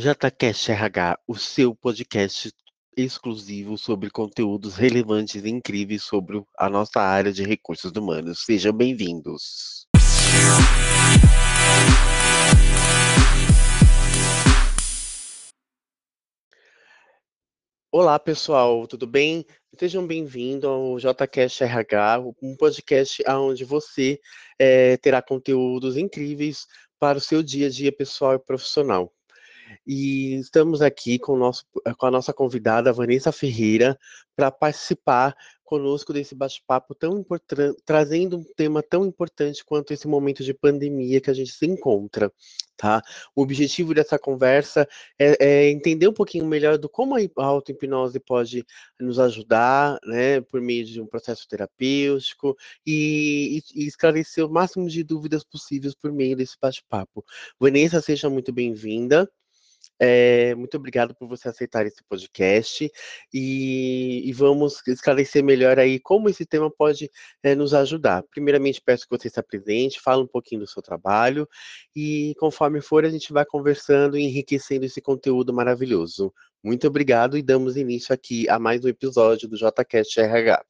JCast RH, o seu podcast exclusivo sobre conteúdos relevantes e incríveis sobre a nossa área de recursos humanos. Sejam bem-vindos. Olá, pessoal, tudo bem? Sejam bem-vindos ao JCast RH, um podcast onde você é, terá conteúdos incríveis para o seu dia a dia pessoal e profissional. E estamos aqui com, nosso, com a nossa convidada, Vanessa Ferreira, para participar conosco desse bate-papo tão importante, trazendo um tema tão importante quanto esse momento de pandemia que a gente se encontra, tá? O objetivo dessa conversa é, é entender um pouquinho melhor do como a auto-hipnose pode nos ajudar, né, por meio de um processo terapêutico e, e, esclarecer o máximo de dúvidas possíveis por meio desse bate-papo. Vanessa, seja muito bem-vinda. É, muito obrigado por você aceitar esse podcast e, e, vamos esclarecer melhor aí como esse tema pode é, nos ajudar. Primeiramente, peço que você se apresente, fale um pouquinho do seu trabalho e, conforme for, a gente vai conversando e enriquecendo esse conteúdo maravilhoso. Muito obrigado e damos início aqui a mais um episódio do JCast RH.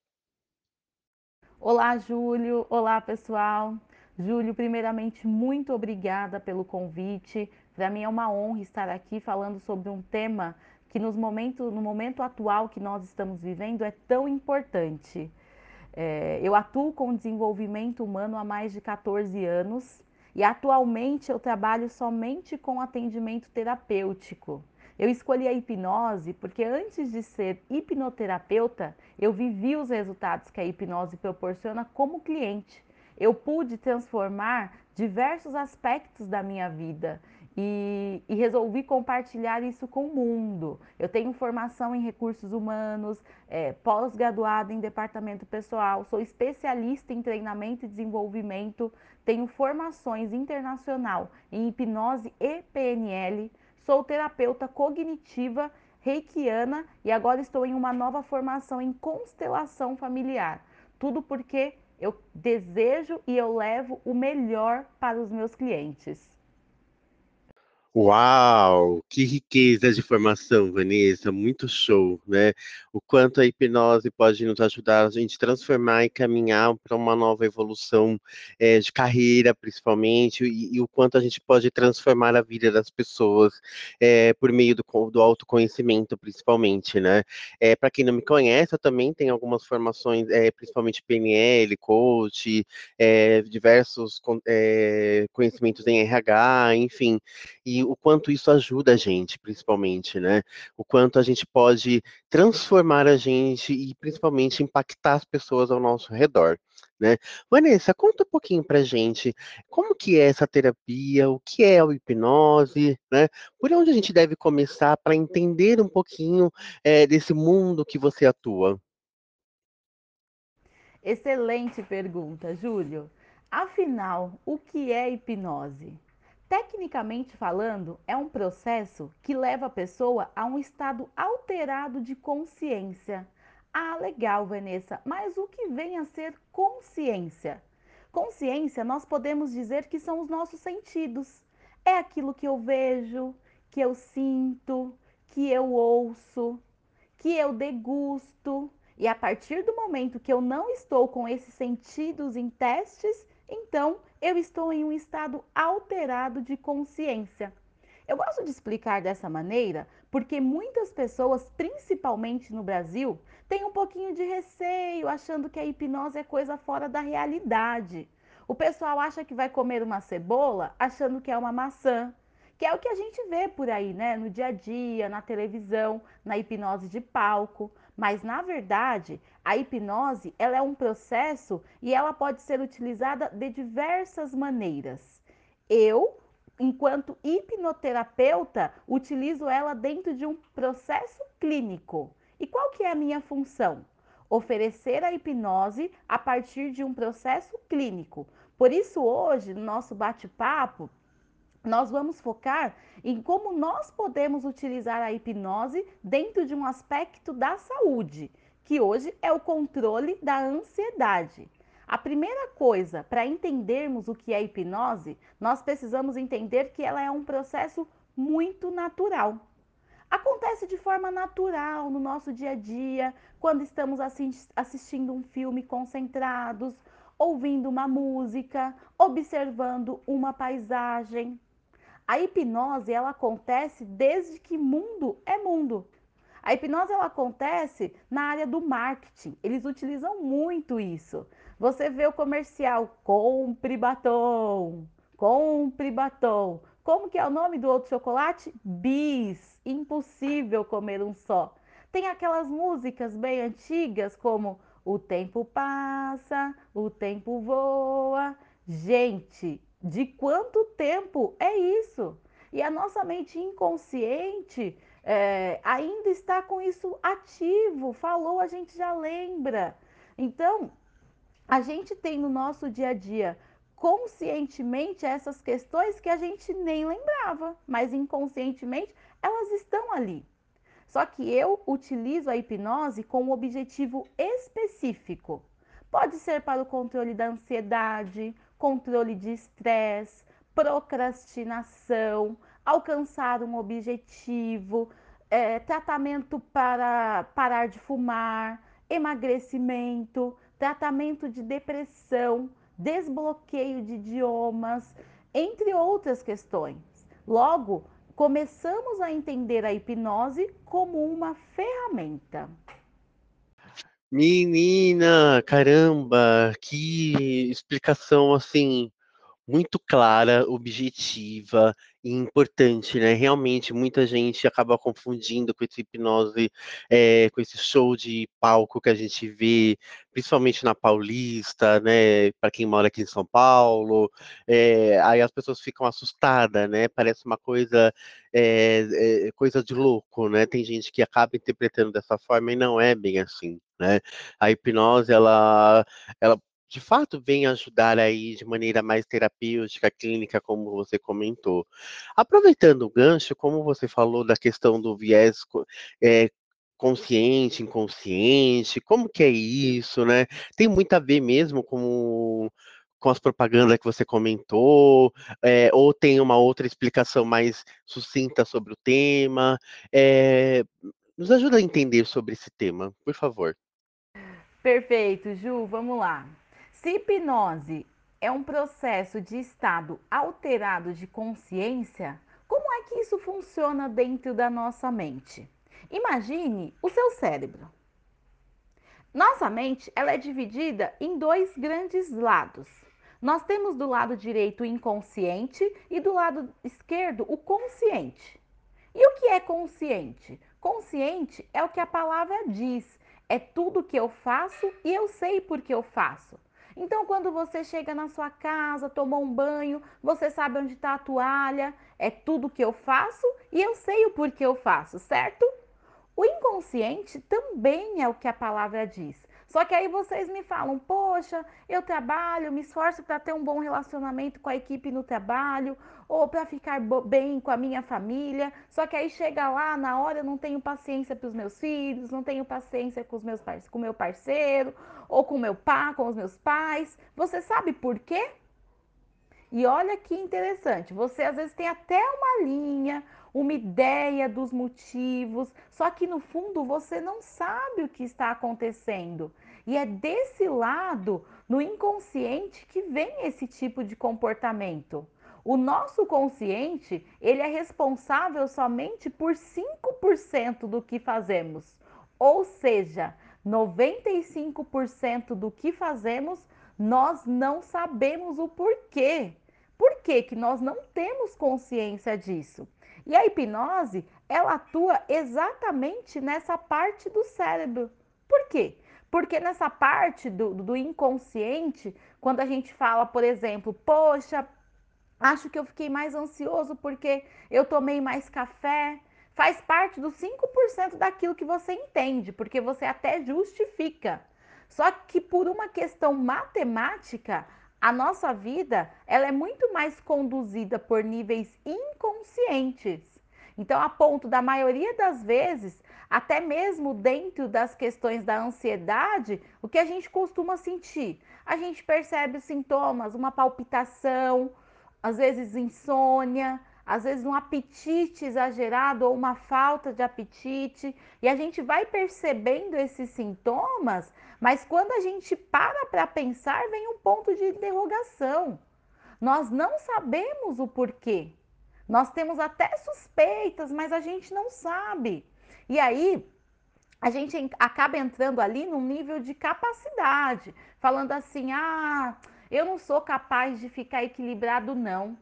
Olá, Júlio. Olá, pessoal. Júlio, primeiramente, muito obrigada pelo convite. Para mim é uma honra estar aqui falando sobre um tema que nos momento, no momento atual que nós estamos vivendo é tão importante. É, eu atuo com desenvolvimento humano há mais de 14 anos e atualmente eu trabalho somente com atendimento terapêutico. Eu escolhi a hipnose porque antes de ser hipnoterapeuta, eu vivi os resultados que a hipnose proporciona como cliente. Eu pude transformar diversos aspectos da minha vida e, e, resolvi compartilhar isso com o mundo. Eu tenho formação em recursos humanos, é, pós-graduada em departamento pessoal, sou especialista em treinamento e desenvolvimento, tenho formações internacional em hipnose e PNL, sou terapeuta cognitiva reikiana e agora estou em uma nova formação em constelação familiar. Tudo porque eu desejo e eu levo o melhor para os meus clientes. Uau, que riqueza de informação, Vanessa, muito show, né? O quanto a hipnose pode nos ajudar a gente transformar e caminhar para uma nova evolução é, de carreira, principalmente, e, e, o quanto a gente pode transformar a vida das pessoas é, por meio do, do, autoconhecimento, principalmente, né? É, para quem não me conhece, eu também tenho algumas formações, principalmente PNL, coach, diversos conhecimentos em RH, enfim, e o quanto isso ajuda a gente, principalmente, né? O quanto a gente pode transformar a gente e principalmente impactar as pessoas ao nosso redor. Né? Vanessa, conta um pouquinho pra gente como que é essa terapia, o que é a hipnose, né? Por onde a gente deve começar para entender um pouquinho é, desse mundo que você atua? Excelente pergunta, Júlio. Afinal, o que é hipnose? Tecnicamente falando, é um processo que leva a pessoa a um estado alterado de consciência. Ah, legal, Vanessa, mas o que vem a ser consciência? Consciência, nós podemos dizer que são os nossos sentidos. É aquilo que eu vejo, que eu sinto, que eu ouço, que eu degusto. E a partir do momento que eu não estou com esses sentidos em testes, então eu estou em um estado alterado de consciência. Eu gosto de explicar dessa maneira porque muitas pessoas, principalmente no Brasil, têm um pouquinho de receio, achando que a hipnose é coisa fora da realidade. O pessoal acha que vai comer uma cebola achando que é uma maçã, que é o que a gente vê por aí, né? No dia a dia, na televisão, na hipnose de palco. Mas na verdade, a hipnose, ela é um processo e ela pode ser utilizada de diversas maneiras. Eu, enquanto hipnoterapeuta, utilizo ela dentro de um processo clínico. E qual que é a minha função? Oferecer a hipnose a partir de um processo clínico. Por isso hoje, no nosso bate-papo, nós vamos focar em como nós podemos utilizar a hipnose dentro de um aspecto da saúde, que hoje é o controle da ansiedade. A primeira coisa para entendermos o que é hipnose, nós precisamos entender que ela é um processo muito natural. Acontece de forma natural no nosso dia a dia, quando estamos assistindo um filme concentrados, ouvindo uma música, observando uma paisagem. A hipnose ela acontece desde que mundo é mundo. A hipnose ela acontece na área do marketing. Eles utilizam muito isso. Você vê o comercial compre batom, compre batom. Como que é o nome do outro chocolate? Bis. Impossível comer um só. Tem aquelas músicas bem antigas como O tempo passa, o tempo voa. Gente, de quanto tempo é isso? E a nossa mente inconsciente é, ainda está com isso ativo. Falou, a gente já lembra. Então, a gente tem no nosso dia a dia conscientemente essas questões que a gente nem lembrava, mas inconscientemente elas estão ali. Só que eu utilizo a hipnose com um objetivo específico. Pode ser para o controle da ansiedade, controle de estresse, procrastinação, alcançar um objetivo, é, tratamento para parar de fumar, emagrecimento, tratamento de depressão, desbloqueio de idiomas, entre outras questões. Logo, começamos a entender a hipnose como uma ferramenta. Menina, caramba, que explicação assim muito clara, objetiva importante, né? Realmente, muita gente acaba confundindo com esse hipnose, é, com esse show de palco que a gente vê, principalmente na Paulista, né? Para quem mora aqui em São Paulo, é, aí as pessoas ficam assustadas, né? Parece uma coisa, é, coisa de louco, né? Tem gente que acaba interpretando dessa forma e não é bem assim. Né? A hipnose, ela, ela de fato vem ajudar aí de maneira mais terapêutica, clínica, como você comentou. Aproveitando o gancho, como você falou da questão do viés é, consciente, inconsciente, como que é isso, né? Tem muito a ver mesmo com, com as propagandas que você comentou, é, ou tem uma outra explicação mais sucinta sobre o tema? É, nos ajuda a entender sobre esse tema, por favor. Perfeito, Ju, vamos lá. Se hipnose é um processo de estado alterado de consciência, como é que isso funciona dentro da nossa mente? Imagine o seu cérebro. Nossa mente ela é dividida em dois grandes lados. Nós temos do lado direito o inconsciente e do lado esquerdo o consciente. E o que é consciente? Consciente é o que a palavra diz, é tudo que eu faço e eu sei por que eu faço. Então, quando você chega na sua casa, tomou um banho, você sabe onde está a toalha, é tudo que eu faço e eu sei o porquê eu faço, certo? O inconsciente também é o que a palavra diz. Só que aí vocês me falam, poxa, eu trabalho, me esforço para ter um bom relacionamento com a equipe no trabalho, ou para ficar bem com a minha família. Só que aí chega lá, na hora eu não tenho paciência para os meus filhos, não tenho paciência com os meus com meu parceiro, ou com meu pai, com os meus pais. Você sabe por quê? E olha que interessante, você às vezes tem até uma linha, uma ideia dos motivos, só que no fundo você não sabe o que está acontecendo. E é desse lado, no inconsciente, que vem esse tipo de comportamento. O nosso consciente, ele é responsável somente por 5% do que fazemos. Ou seja, 95% do que fazemos nós não sabemos o porquê. Por que, que nós não temos consciência disso? E a hipnose, ela atua exatamente nessa parte do cérebro. Por quê? Porque nessa parte do, do inconsciente, quando a gente fala, por exemplo, poxa, acho que eu fiquei mais ansioso porque eu tomei mais café, faz parte dos 5% daquilo que você entende, porque você até justifica. Só que por uma questão matemática, a nossa vida ela é muito mais conduzida por níveis inconscientes. Então, a ponto da maioria das vezes, até mesmo dentro das questões da ansiedade, o que a gente costuma sentir? A gente percebe os sintomas, uma palpitação, às vezes insônia, às vezes um apetite exagerado ou uma falta de apetite, e a gente vai percebendo esses sintomas, mas quando a gente para para pensar, vem um ponto de interrogação. Nós não sabemos o porquê. Nós temos até suspeitas, mas a gente não sabe. E aí, a gente acaba entrando ali num nível de capacidade, falando assim: ah, eu não sou capaz de ficar equilibrado, não.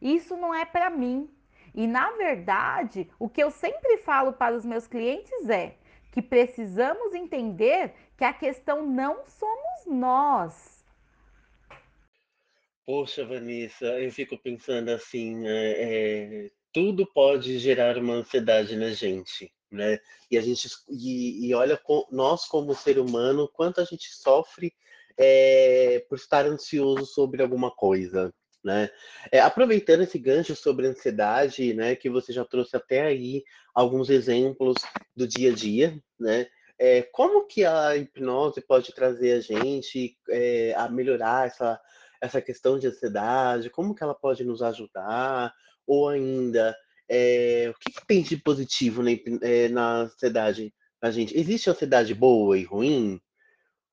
Isso não é para mim. E na verdade, o que eu sempre falo para os meus clientes é que precisamos entender que a questão não somos nós. Poxa, Vanessa, eu fico pensando assim, é, é, tudo pode gerar uma ansiedade na gente, né? E a gente e, e olha nós como ser humano quanto a gente sofre é, por estar ansioso sobre alguma coisa, né? É, aproveitando esse gancho sobre ansiedade, né, que você já trouxe até aí alguns exemplos do dia a dia, né? É, como que a hipnose pode trazer a gente é, a melhorar essa, essa questão de ansiedade? Como que ela pode nos ajudar? Ou ainda, é, o que, que, tem de positivo na, é, na ansiedade? A gente existe ansiedade boa e ruim?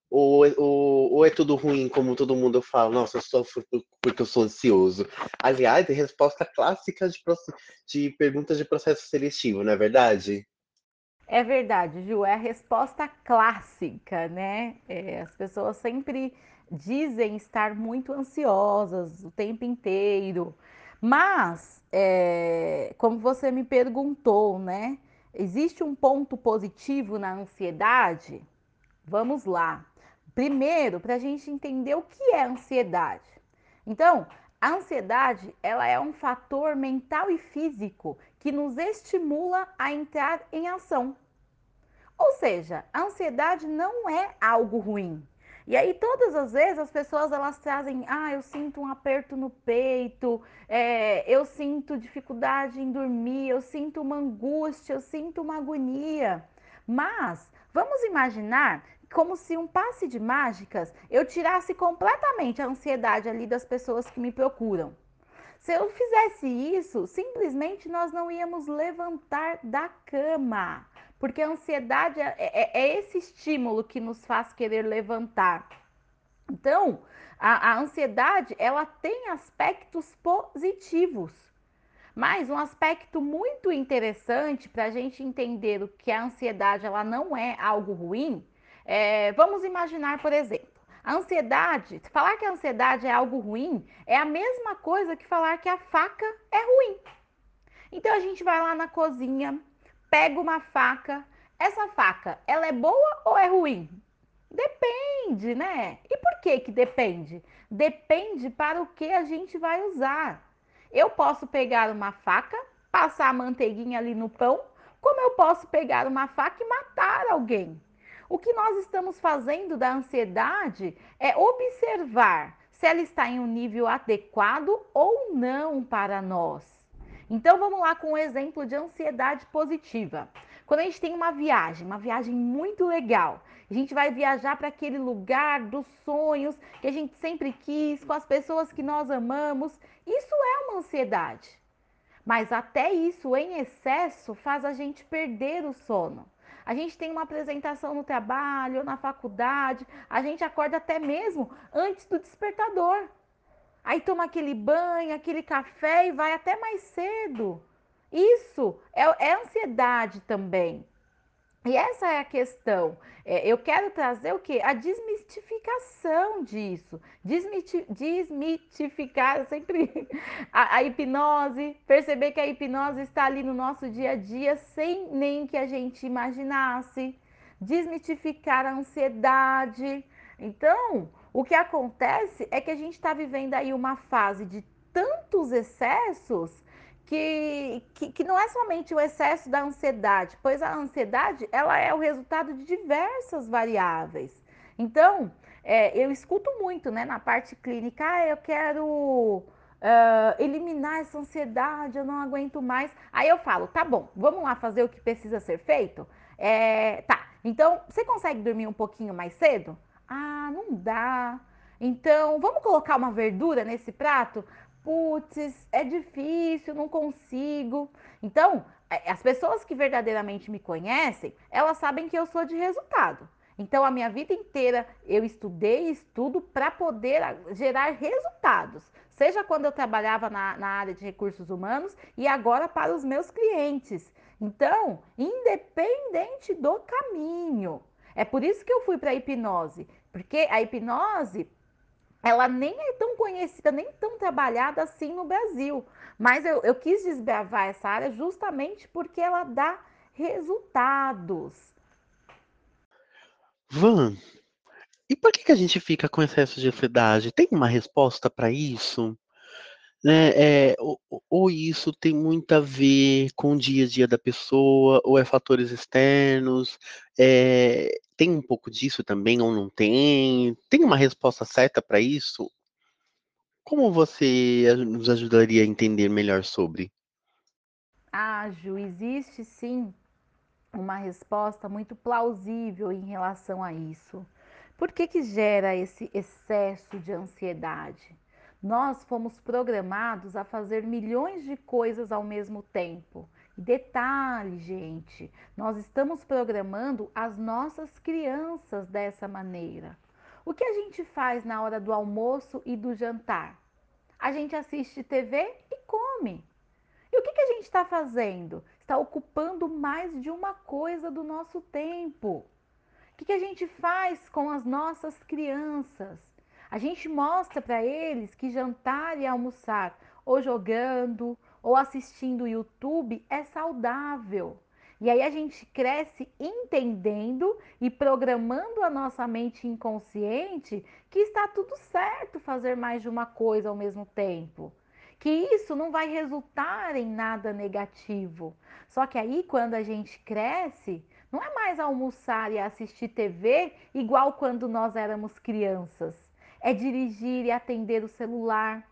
Ou, ou, ou, é tudo ruim, como todo mundo fala, nossa, eu sofro porque eu sou ansioso? Aliás, é resposta clássica de, de perguntas de processo seletivo, não é verdade? É verdade, Ju, é a resposta clássica, né? É, as pessoas sempre dizem estar muito ansiosas o tempo inteiro, mas, é, como você me perguntou, né? Existe um ponto positivo na ansiedade? Vamos lá. Primeiro, para a gente entender o que é ansiedade. Então, a ansiedade ela é um fator mental e físico que nos estimula a entrar em ação. Ou seja, a ansiedade não é algo ruim. E aí todas as vezes as pessoas elas trazem, ah, eu sinto um aperto no peito, é, eu sinto dificuldade em dormir, eu sinto uma angústia, eu sinto uma agonia. Mas vamos imaginar como se um passe de mágicas eu tirasse completamente a ansiedade ali das pessoas que me procuram. Se eu fizesse isso, simplesmente nós não íamos levantar da cama, porque a ansiedade é, é, é esse estímulo que nos faz querer levantar. Então, a, a ansiedade ela tem aspectos positivos. Mas um aspecto muito interessante para a gente entender o que a ansiedade ela não é algo ruim é, vamos imaginar, por exemplo, a ansiedade, falar que a ansiedade é algo ruim é a mesma coisa que falar que a faca é ruim. Então a gente vai lá na cozinha, pega uma faca. Essa faca, ela é boa ou é ruim? Depende, né? E por que que depende? Depende para o que a gente vai usar. Eu posso pegar uma faca, passar a manteiguinha ali no pão, como eu posso pegar uma faca e matar alguém. O que nós estamos fazendo da ansiedade é observar se ela está em um nível adequado ou não para nós. Então vamos lá com um exemplo de ansiedade positiva. Quando a gente tem uma viagem, uma viagem muito legal, a gente vai viajar para aquele lugar dos sonhos que a gente sempre quis, com as pessoas que nós amamos, isso é uma ansiedade. Mas até isso em excesso faz a gente perder o sono a gente tem uma apresentação no trabalho, ou na faculdade, a gente acorda até mesmo antes do despertador. Aí toma aquele banho, aquele café e vai até mais cedo. Isso é, é ansiedade também. E essa é a questão. É, eu quero trazer o que? A desmistificação disso. Desmiti desmitificar sempre a, a, hipnose, perceber que a hipnose está ali no nosso dia a dia sem nem que a gente imaginasse. Desmitificar a ansiedade. Então, o que acontece é que a gente está vivendo aí uma fase de tantos excessos que, que, que, não é somente o excesso da ansiedade, pois a ansiedade ela é o resultado de diversas variáveis. Então, é, eu escuto muito né, na parte clínica, ah, eu quero uh, eliminar essa ansiedade, eu não aguento mais. Aí eu falo, tá bom, vamos lá fazer o que precisa ser feito? É, tá, então você consegue dormir um pouquinho mais cedo? Ah, não dá. Então, vamos colocar uma verdura nesse prato? Putz, é difícil, não consigo. Então, as pessoas que verdadeiramente me conhecem, elas sabem que eu sou de resultado. Então, a minha vida inteira eu estudei e estudo para poder gerar resultados. Seja quando eu trabalhava na, na, área de recursos humanos e agora para os meus clientes. Então, independente do caminho. É por isso que eu fui para a hipnose. Porque a hipnose ela nem é tão conhecida, nem tão trabalhada assim no Brasil. Mas eu, eu quis desbravar essa área justamente porque ela dá resultados. Van, e por que, que a gente fica com excesso de ansiedade? Tem uma resposta para isso? Né, é, ou, ou, isso tem muito a ver com o dia a dia da pessoa, ou é fatores externos, é, tem um pouco disso também ou não tem? Tem uma resposta certa para isso? Como você nos ajudaria a entender melhor sobre? Ah, Ju, existe sim uma resposta muito plausível em relação a isso. Por que, que gera esse excesso de ansiedade? Nós fomos programados a fazer milhões de coisas ao mesmo tempo. Detalhe, gente, nós estamos programando as nossas crianças dessa maneira. O que a gente faz na hora do almoço e do jantar? A gente assiste TV e come. E o que, que a gente está fazendo? Está ocupando mais de uma coisa do nosso tempo. O que, que a gente faz com as nossas crianças? A gente mostra para eles que jantar e almoçar, ou jogando, ou assistindo YouTube, é saudável. E aí a gente cresce entendendo e programando a nossa mente inconsciente que está tudo certo fazer mais de uma coisa ao mesmo tempo. Que isso não vai resultar em nada negativo. Só que aí, quando a gente cresce, não é mais almoçar e assistir TV igual quando nós éramos crianças é dirigir e atender o celular,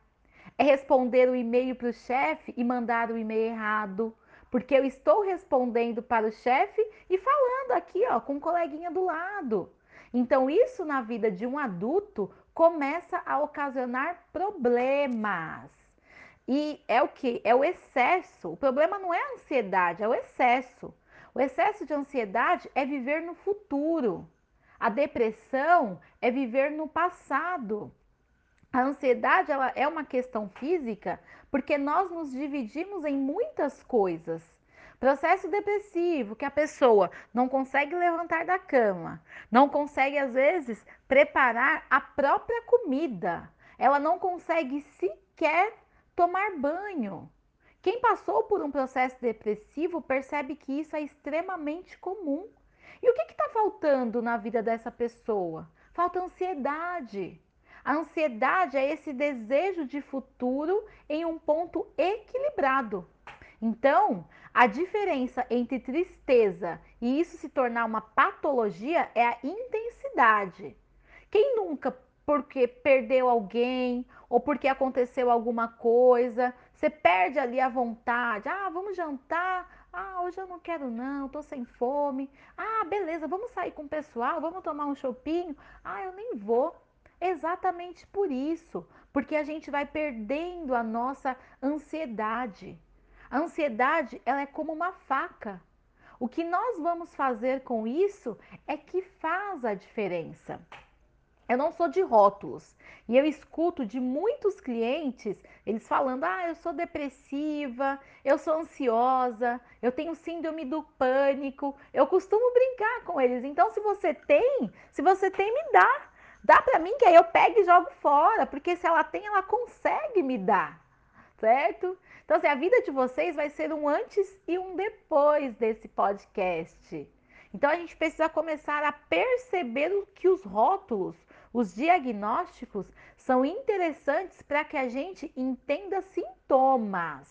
é responder o e-mail para o chefe e mandar o e-mail errado, porque eu estou respondendo para o chefe e falando aqui, ó, com um coleguinha do lado. Então, isso na vida de um adulto começa a ocasionar problemas. E é o que? É o excesso. O problema não é a ansiedade, é o excesso. O excesso de ansiedade é viver no futuro. A depressão é viver no passado. A ansiedade ela é uma questão física porque nós nos dividimos em muitas coisas. Processo depressivo, que a pessoa não consegue levantar da cama, não consegue, às vezes, preparar a própria comida, ela não consegue sequer tomar banho. Quem passou por um processo depressivo percebe que isso é extremamente comum. E o que está faltando na vida dessa pessoa? Falta ansiedade. A ansiedade é esse desejo de futuro em um ponto equilibrado. Então, a diferença entre tristeza e isso se tornar uma patologia é a intensidade. Quem nunca, porque perdeu alguém ou porque aconteceu alguma coisa, você perde ali a vontade. Ah, vamos jantar. Ah, hoje eu não quero não, tô sem fome. Ah, beleza, vamos sair com o pessoal, vamos tomar um chopinho. Ah, eu nem vou. Exatamente por isso, porque a gente vai perdendo a nossa ansiedade. A ansiedade, ela é como uma faca. O que nós vamos fazer com isso é que faz a diferença. Eu não sou de rótulos e eu escuto de muitos clientes eles falando: ah, eu sou depressiva, eu sou ansiosa, eu tenho síndrome do pânico. Eu costumo brincar com eles. Então, se você tem, se você tem, me dá. Dá para mim que aí eu pego e jogo fora, porque se ela tem, ela consegue me dar, certo? Então, assim, a vida de vocês vai ser um antes e um depois desse podcast. Então, a gente precisa começar a perceber que os rótulos os diagnósticos são interessantes para que a gente entenda sintomas,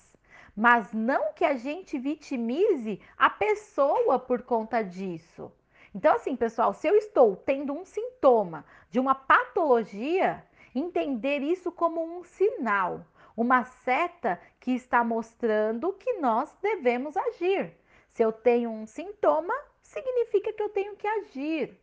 mas não que a gente vitimize a pessoa por conta disso. Então, assim, pessoal, se eu estou tendo um sintoma de uma patologia, entender isso como um sinal, uma seta que está mostrando que nós devemos agir. Se eu tenho um sintoma, significa que eu tenho que agir.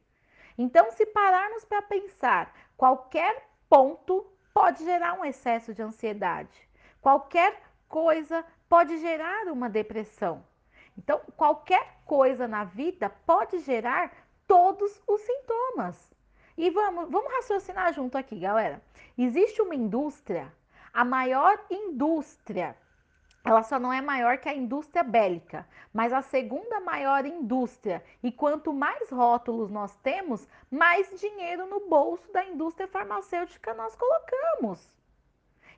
Então, se pararmos para pensar, qualquer ponto pode gerar um excesso de ansiedade. Qualquer coisa pode gerar uma depressão. Então, qualquer coisa na vida pode gerar todos os sintomas. E vamos, vamos raciocinar junto aqui, galera. Existe uma indústria, a maior indústria ela só não é maior que a indústria bélica, mas a segunda maior indústria. E quanto mais rótulos nós temos, mais dinheiro no bolso da indústria farmacêutica nós colocamos.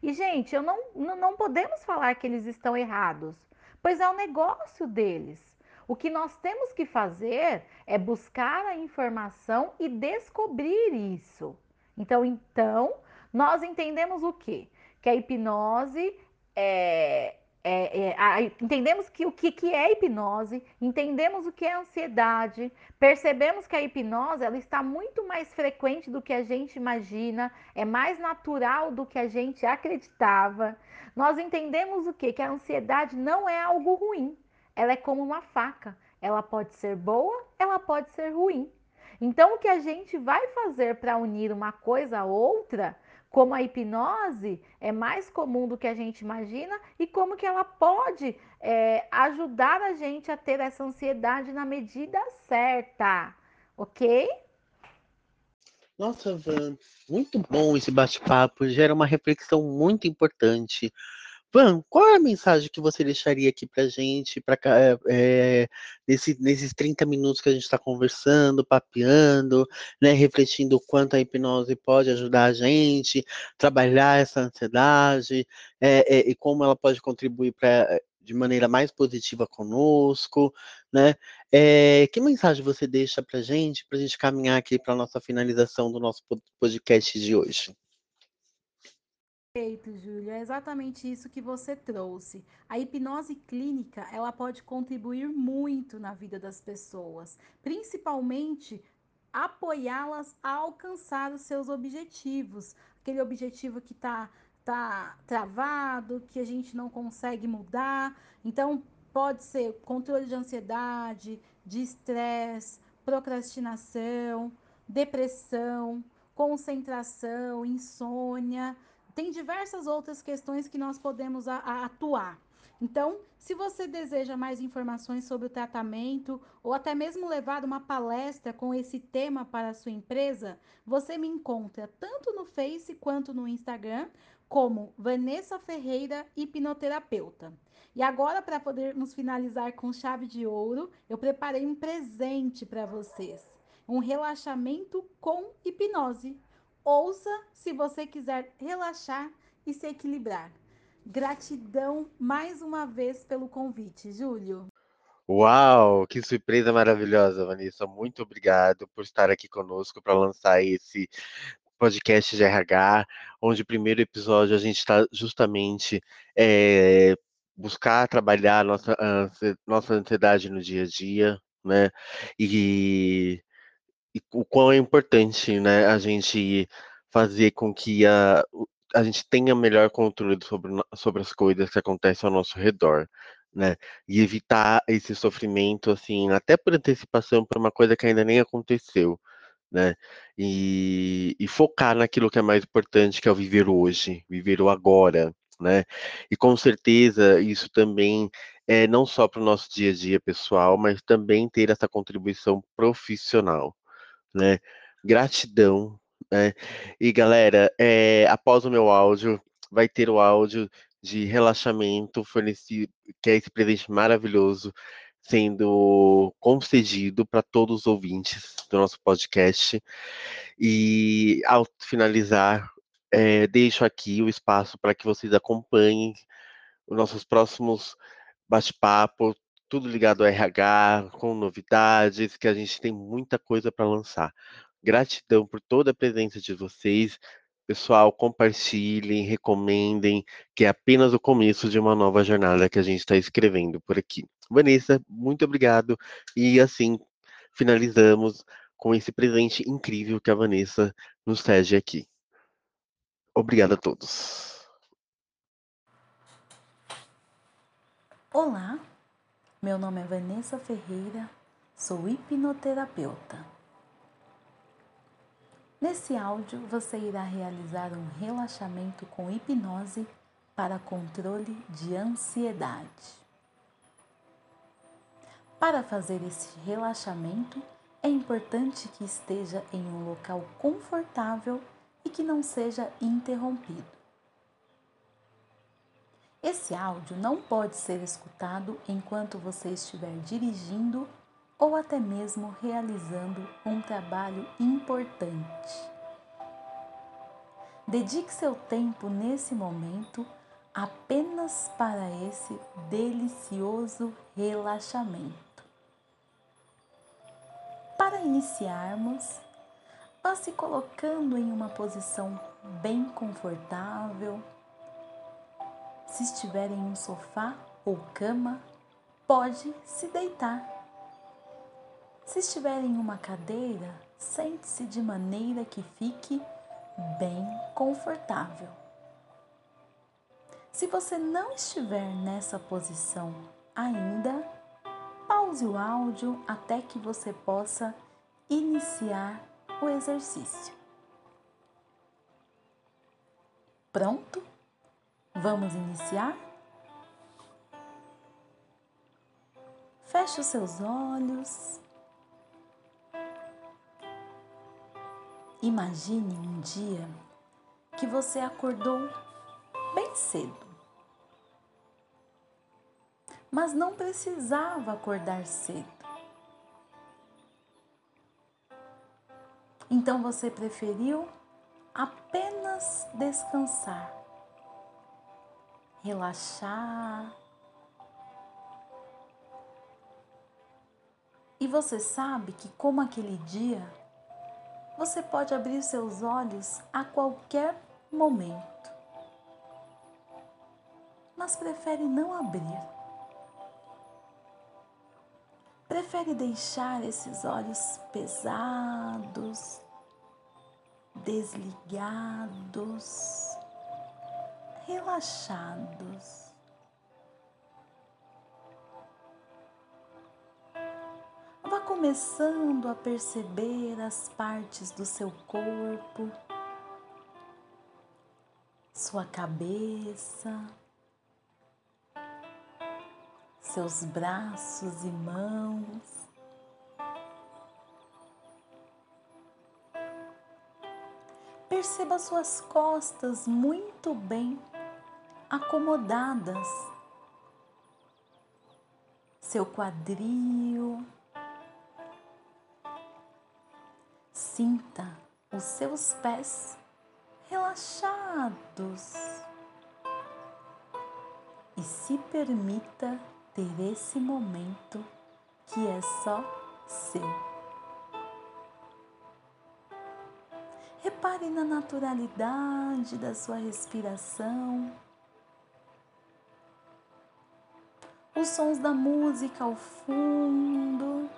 E, gente, eu não, não podemos falar que eles estão errados, pois é o negócio deles. O que nós temos que fazer é buscar a informação e descobrir isso. Então, então, nós entendemos o quê? Que a hipnose é, é, é, a, entendemos que o que, que é hipnose, entendemos o que é ansiedade, percebemos que a hipnose ela está muito mais frequente do que a gente imagina, é mais natural do que a gente acreditava. Nós entendemos o que? Que a ansiedade não é algo ruim, ela é como uma faca, ela pode ser boa, ela pode ser ruim. Então, o que a gente vai fazer para unir uma coisa a outra como a hipnose é mais comum do que a gente imagina e como que ela pode é, ajudar a gente a ter essa ansiedade na medida certa, ok? Nossa, Van, muito bom esse bate-papo, gera uma reflexão muito importante. Van, qual é a mensagem que você deixaria aqui para gente, para é, nesse, nesses 30 minutos que a gente está conversando, papeando, né, refletindo o quanto a hipnose pode ajudar a gente, trabalhar essa ansiedade, é, é, e como ela pode contribuir para de maneira mais positiva conosco, né? É, que mensagem você deixa para gente, para a gente caminhar aqui para a nossa finalização do nosso podcast de hoje? Perfeito, Júlia. É exatamente isso que você trouxe. A hipnose clínica, ela pode contribuir muito na vida das pessoas, principalmente apoiá-las a alcançar os seus objetivos, aquele objetivo que está tá travado, que a gente não consegue mudar. Então, pode ser controle de ansiedade, de estresse, procrastinação, depressão, concentração, insônia tem diversas outras questões que nós podemos a, a atuar. Então, se você deseja mais informações sobre o tratamento ou até mesmo levar uma palestra com esse tema para a sua empresa, você me encontra tanto no Face quanto no Instagram como Vanessa Ferreira, hipnoterapeuta. E agora, para podermos finalizar com chave de ouro, eu preparei um presente para vocês: um relaxamento com hipnose. Ouça se você quiser relaxar e se equilibrar. Gratidão mais uma vez pelo convite, Júlio. Uau, que surpresa maravilhosa, Vanessa. Muito obrigado por estar aqui conosco para lançar esse podcast de RH, onde o primeiro episódio a gente está justamente é, buscar trabalhar nossa, nossa ansiedade no dia a dia, né? E o quão é importante, né, a gente fazer com que a, a gente tenha melhor controle sobre, sobre as coisas que acontecem ao nosso redor, né? E evitar esse sofrimento, assim, até por antecipação, para uma coisa que ainda nem aconteceu, né? E, e focar naquilo que é mais importante, que é o viver hoje, viver o agora, né? E com certeza isso também é não só para o nosso dia a dia pessoal, mas também ter essa contribuição profissional, né? Gratidão, né? E galera, é, após o meu áudio, vai ter o áudio de relaxamento fornecido, que é esse presente maravilhoso sendo concedido para todos os ouvintes do nosso podcast. E ao finalizar, é, deixo aqui o espaço para que vocês acompanhem os nossos próximos bate-papo, tudo ligado ao RH, com novidades, que a gente tem muita coisa para lançar. Gratidão por toda a presença de vocês. Pessoal, compartilhem, recomendem, que é apenas o começo de uma nova jornada que a gente está escrevendo por aqui. Vanessa, muito obrigado. E assim, finalizamos com esse presente incrível que a Vanessa nos cede aqui. Obrigado a todos. Olá, meu nome é Vanessa Ferreira, sou hipnoterapeuta. Nesse áudio você irá realizar um relaxamento com hipnose para controle de ansiedade. Para fazer esse relaxamento, é importante que esteja em um local confortável e que não seja interrompido. Esse áudio não pode ser escutado enquanto você estiver dirigindo ou até mesmo realizando um trabalho importante. Dedique seu tempo nesse momento apenas para esse delicioso relaxamento. Para iniciarmos, vá se colocando em uma posição bem confortável se estiver em um sofá ou cama, pode se deitar. Se estiver em uma cadeira, sente-se de maneira que fique bem confortável. Se você não estiver nessa posição ainda, pause o áudio até que você possa iniciar o exercício. Pronto? Vamos iniciar? Feche os seus olhos. Imagine um dia que você acordou bem cedo. Mas não precisava acordar cedo. Então você preferiu apenas descansar relaxar. E você sabe que, como aquele dia, você pode abrir seus olhos a qualquer momento, mas prefere não abrir. Prefere deixar esses olhos pesados, desligados relaxados. Vá começando a perceber as partes do seu corpo, sua cabeça, seus braços e mãos. Perceba suas costas muito bem acomodadas, seu quadril. Sinta os seus pés relaxados e se permita ter esse momento que é só seu. Repare na naturalidade da sua respiração. Os sons da música ao fundo.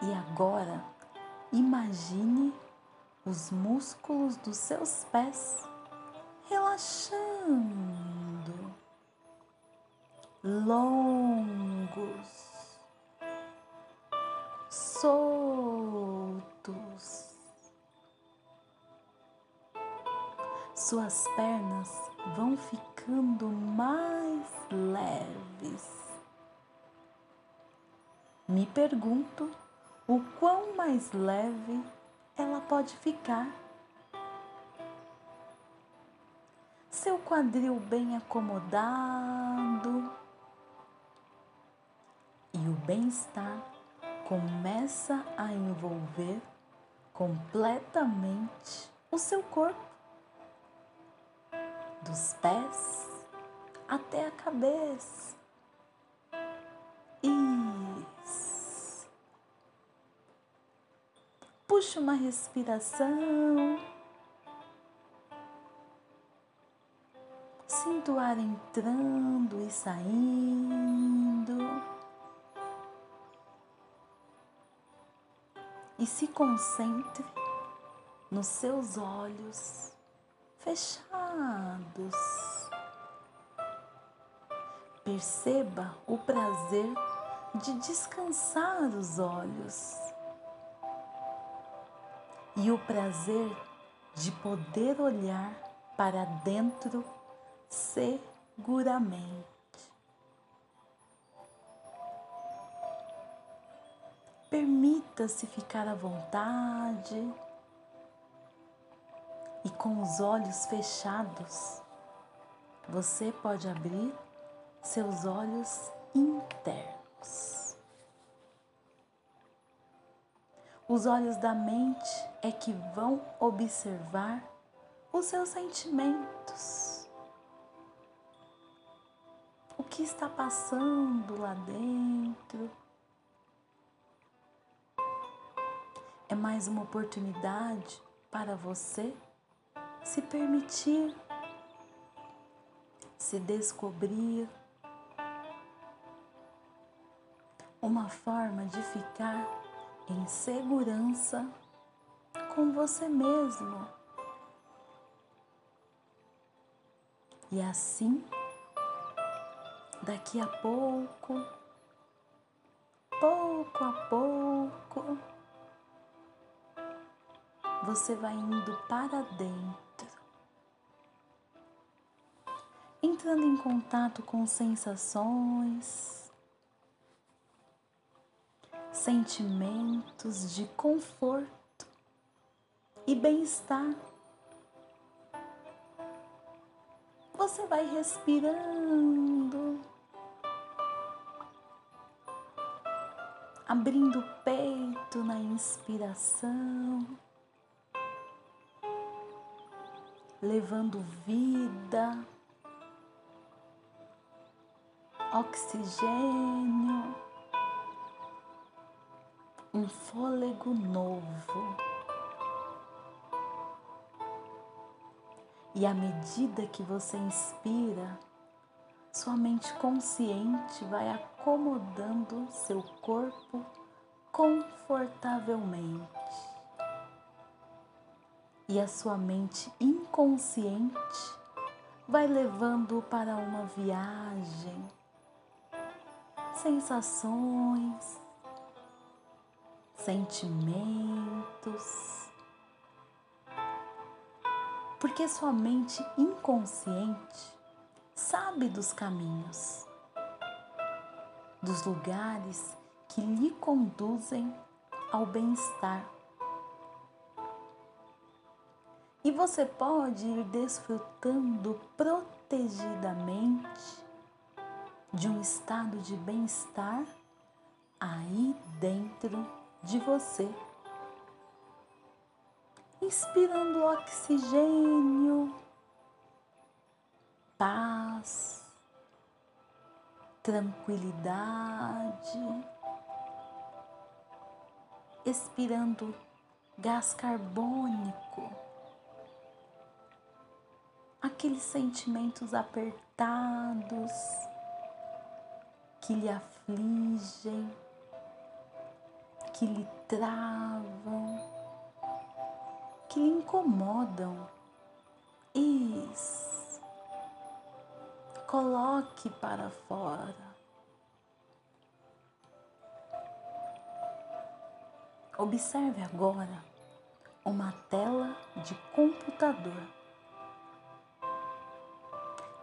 E agora, imagine os músculos dos seus pés relaxando, longos, soltos suas pernas vão ficando mais leves. Me pergunto o quão mais leve ela pode ficar. Seu quadril bem acomodado e o bem-estar começa a envolver completamente o seu corpo, dos pés até a cabeça. Isso. Puxa uma respiração. Sinto o ar entrando e saindo. e se concentre nos seus olhos fechados. Perceba o prazer de descansar os olhos e o prazer de poder olhar para dentro seguramente. Permita-se ficar à vontade e com os olhos fechados, você pode abrir seus olhos internos. Os olhos da mente é que vão observar os seus sentimentos. O que está passando lá dentro? É mais uma oportunidade para você se permitir, se descobrir uma forma de ficar em segurança com você mesmo. E assim, daqui a pouco, pouco a pouco, você vai indo para dentro entrando em contato com sensações, sentimentos de conforto e bem-estar. Você vai respirando, abrindo o peito na inspiração, levando vida oxigênio, um fôlego novo. E à medida que você inspira, sua mente consciente vai acomodando seu corpo confortavelmente. E a sua mente inconsciente vai levando para uma viagem sensações, sentimentos, porque sua mente inconsciente sabe dos caminhos, dos lugares que lhe conduzem ao bem-estar. E você pode ir desfrutando protegidamente de um estado de bem-estar aí dentro de você. Inspirando oxigênio, paz, tranquilidade, expirando gás carbônico, aqueles sentimentos apertados que lhe afligem, que lhe travam, que lhe incomodam. Isso. Coloque para fora. Observe agora uma tela de computador.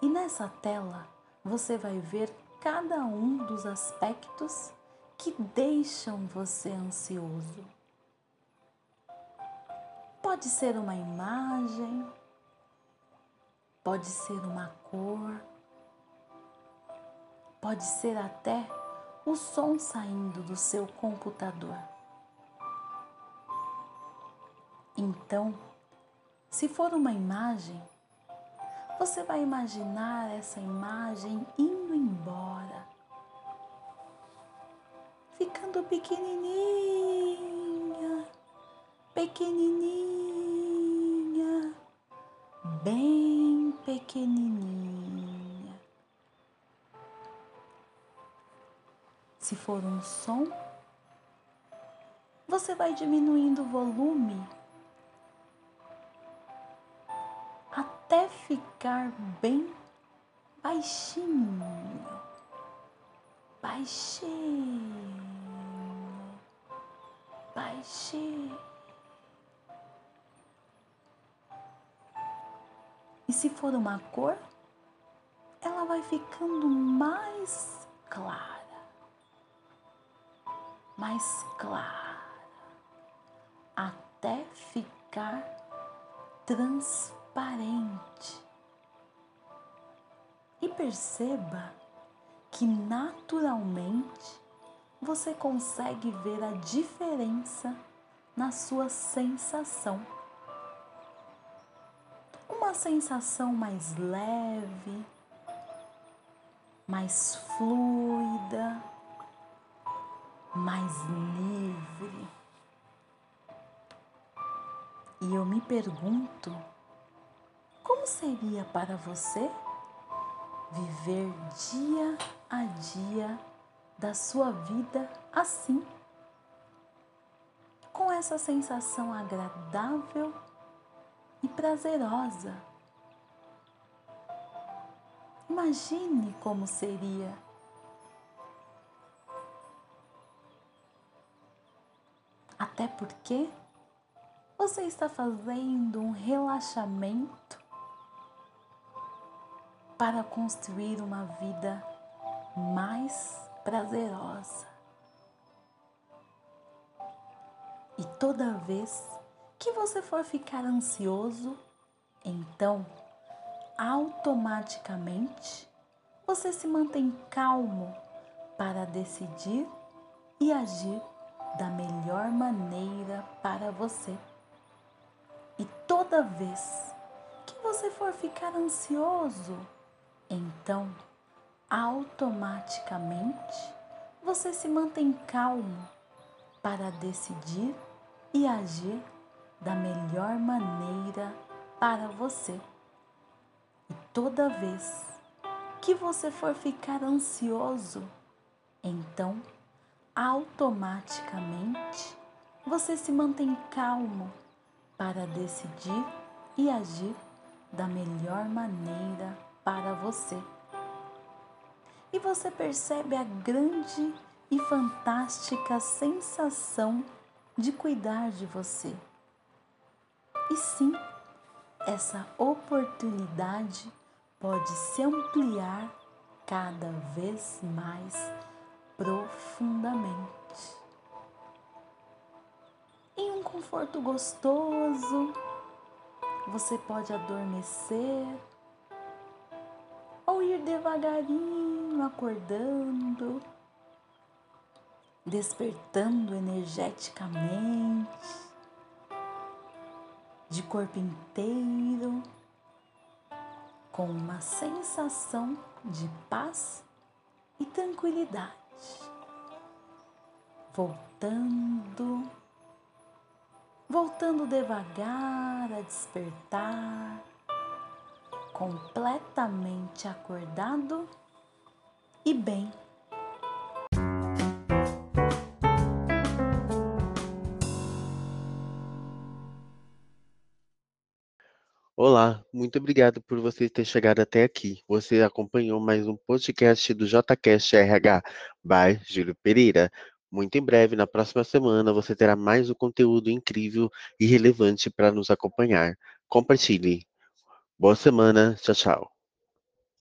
E nessa tela você vai ver cada um dos aspectos que deixam você ansioso. Pode ser uma imagem, pode ser uma cor, pode ser até o som saindo do seu computador. Então, se for uma imagem, você vai imaginar essa imagem indo embora, ficando pequenininha, pequenininha, bem pequenininha. Se for um som, você vai diminuindo o volume até ficar bem baixinho, baixinho, baixinho. E se for uma cor, ela vai ficando mais clara, mais clara, até ficar transparente. E perceba que naturalmente você consegue ver a diferença na sua sensação. Uma sensação mais leve, mais fluida, mais livre. E eu me pergunto, como seria para você viver dia a dia da sua vida assim? Com essa sensação agradável e prazerosa Imagine como seria. Até porque você está fazendo um relaxamento para construir uma vida mais prazerosa. E toda vez que você for ficar ansioso, então automaticamente você se mantém calmo para decidir e agir da melhor maneira para você. E toda vez que você for ficar ansioso, então automaticamente você se mantém calmo para decidir e agir da melhor maneira para você. E toda vez que você for ficar ansioso, então automaticamente você se mantém calmo para decidir e agir da melhor maneira para você. E você percebe a grande e fantástica sensação de cuidar de você. E sim, essa oportunidade pode se ampliar cada vez mais profundamente. Em um conforto gostoso, você pode adormecer ou ir devagarinho acordando, despertando energeticamente de corpo inteiro, com uma sensação de paz e tranquilidade. Voltando, voltando devagar a despertar, completamente acordado e bem Olá, muito obrigado por você ter chegado até aqui. Você acompanhou mais um podcast do JCast RH by Júlio Pereira. Muito em breve, na próxima semana, você terá mais um conteúdo incrível e relevante para nos acompanhar. Compartilhe. Boa semana. Tchau, tchau.